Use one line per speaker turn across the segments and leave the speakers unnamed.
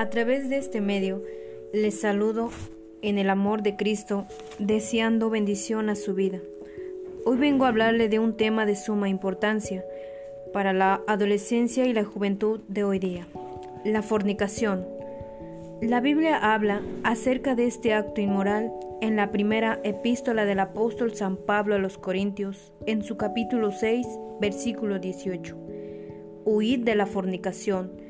A través de este medio les saludo en el amor de Cristo, deseando bendición a su vida. Hoy vengo a hablarle de un tema de suma importancia para la adolescencia y la juventud de hoy día, la fornicación. La Biblia habla acerca de este acto inmoral en la primera epístola del apóstol San Pablo a los Corintios, en su capítulo 6, versículo 18. Huid de la fornicación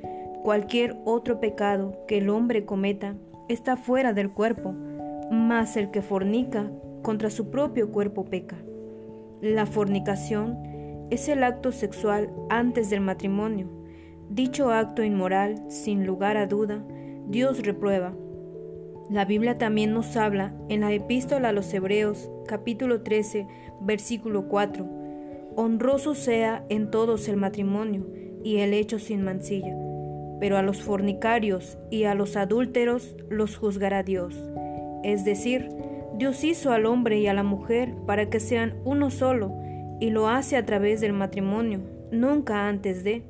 Cualquier otro pecado que el hombre cometa está fuera del cuerpo, mas el que fornica contra su propio cuerpo peca. La fornicación es el acto sexual antes del matrimonio. Dicho acto inmoral, sin lugar a duda, Dios reprueba. La Biblia también nos habla en la epístola a los Hebreos, capítulo 13, versículo 4. Honroso sea en todos el matrimonio y el hecho sin mancilla pero a los fornicarios y a los adúlteros los juzgará Dios. Es decir, Dios hizo al hombre y a la mujer para que sean uno solo, y lo hace a través del matrimonio, nunca antes de.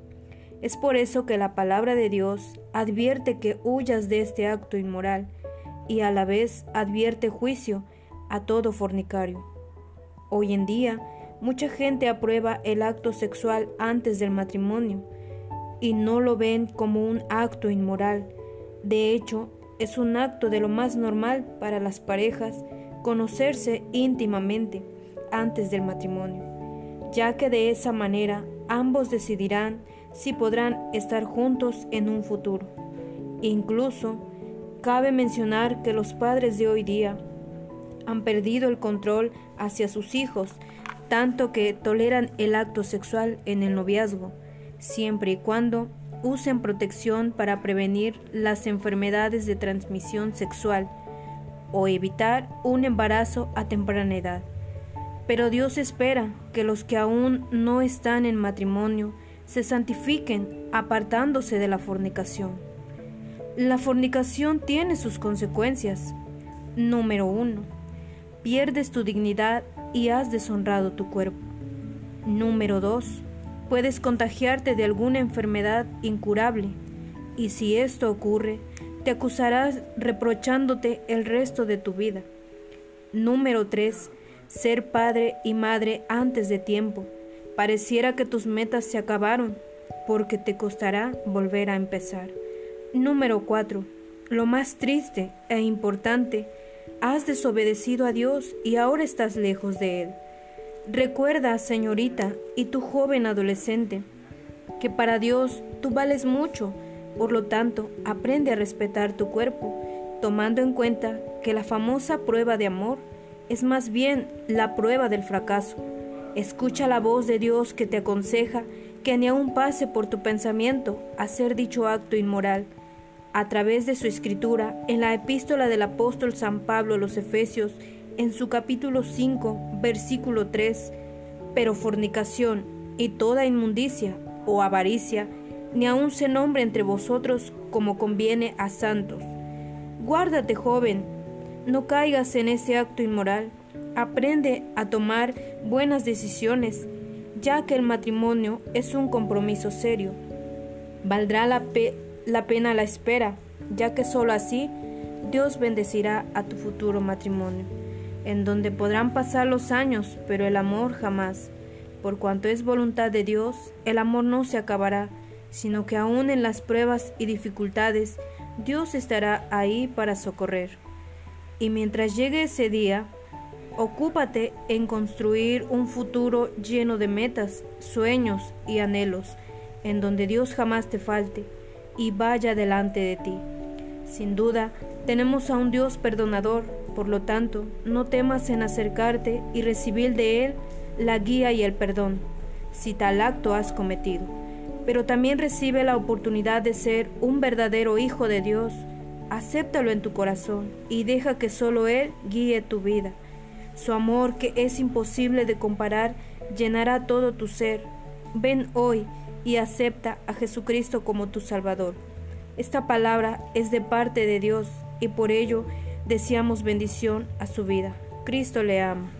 Es por eso que la palabra de Dios advierte que huyas de este acto inmoral, y a la vez advierte juicio a todo fornicario. Hoy en día, mucha gente aprueba el acto sexual antes del matrimonio, y no lo ven como un acto inmoral. De hecho, es un acto de lo más normal para las parejas conocerse íntimamente antes del matrimonio, ya que de esa manera ambos decidirán si podrán estar juntos en un futuro. Incluso, cabe mencionar que los padres de hoy día han perdido el control hacia sus hijos, tanto que toleran el acto sexual en el noviazgo, siempre y cuando usen protección para prevenir las enfermedades de transmisión sexual o evitar un embarazo a temprana edad. Pero Dios espera que los que aún no están en matrimonio se santifiquen apartándose de la fornicación. La fornicación tiene sus consecuencias. Número 1. Pierdes tu dignidad y has deshonrado tu cuerpo. Número 2 puedes contagiarte de alguna enfermedad incurable, y si esto ocurre, te acusarás reprochándote el resto de tu vida. Número 3. Ser padre y madre antes de tiempo. Pareciera que tus metas se acabaron, porque te costará volver a empezar. Número 4. Lo más triste e importante, has desobedecido a Dios y ahora estás lejos de Él. Recuerda, señorita, y tu joven adolescente, que para Dios tú vales mucho, por lo tanto, aprende a respetar tu cuerpo, tomando en cuenta que la famosa prueba de amor es más bien la prueba del fracaso. Escucha la voz de Dios que te aconseja que ni aun pase por tu pensamiento hacer dicho acto inmoral. A través de su escritura, en la epístola del apóstol San Pablo a los Efesios, en su capítulo 5, versículo 3, pero fornicación y toda inmundicia o avaricia, ni aun se nombre entre vosotros como conviene a santos. Guárdate, joven, no caigas en ese acto inmoral, aprende a tomar buenas decisiones, ya que el matrimonio es un compromiso serio. Valdrá la, la pena la espera, ya que sólo así Dios bendecirá a tu futuro matrimonio en donde podrán pasar los años, pero el amor jamás. Por cuanto es voluntad de Dios, el amor no se acabará, sino que aún en las pruebas y dificultades, Dios estará ahí para socorrer. Y mientras llegue ese día, ocúpate en construir un futuro lleno de metas, sueños y anhelos, en donde Dios jamás te falte y vaya delante de ti. Sin duda, tenemos a un Dios perdonador, por lo tanto, no temas en acercarte y recibir de Él la guía y el perdón, si tal acto has cometido. Pero también recibe la oportunidad de ser un verdadero hijo de Dios. Acéptalo en tu corazón y deja que solo Él guíe tu vida. Su amor, que es imposible de comparar, llenará todo tu ser. Ven hoy y acepta a Jesucristo como tu Salvador. Esta palabra es de parte de Dios y por ello deseamos bendición a su vida. Cristo le ama.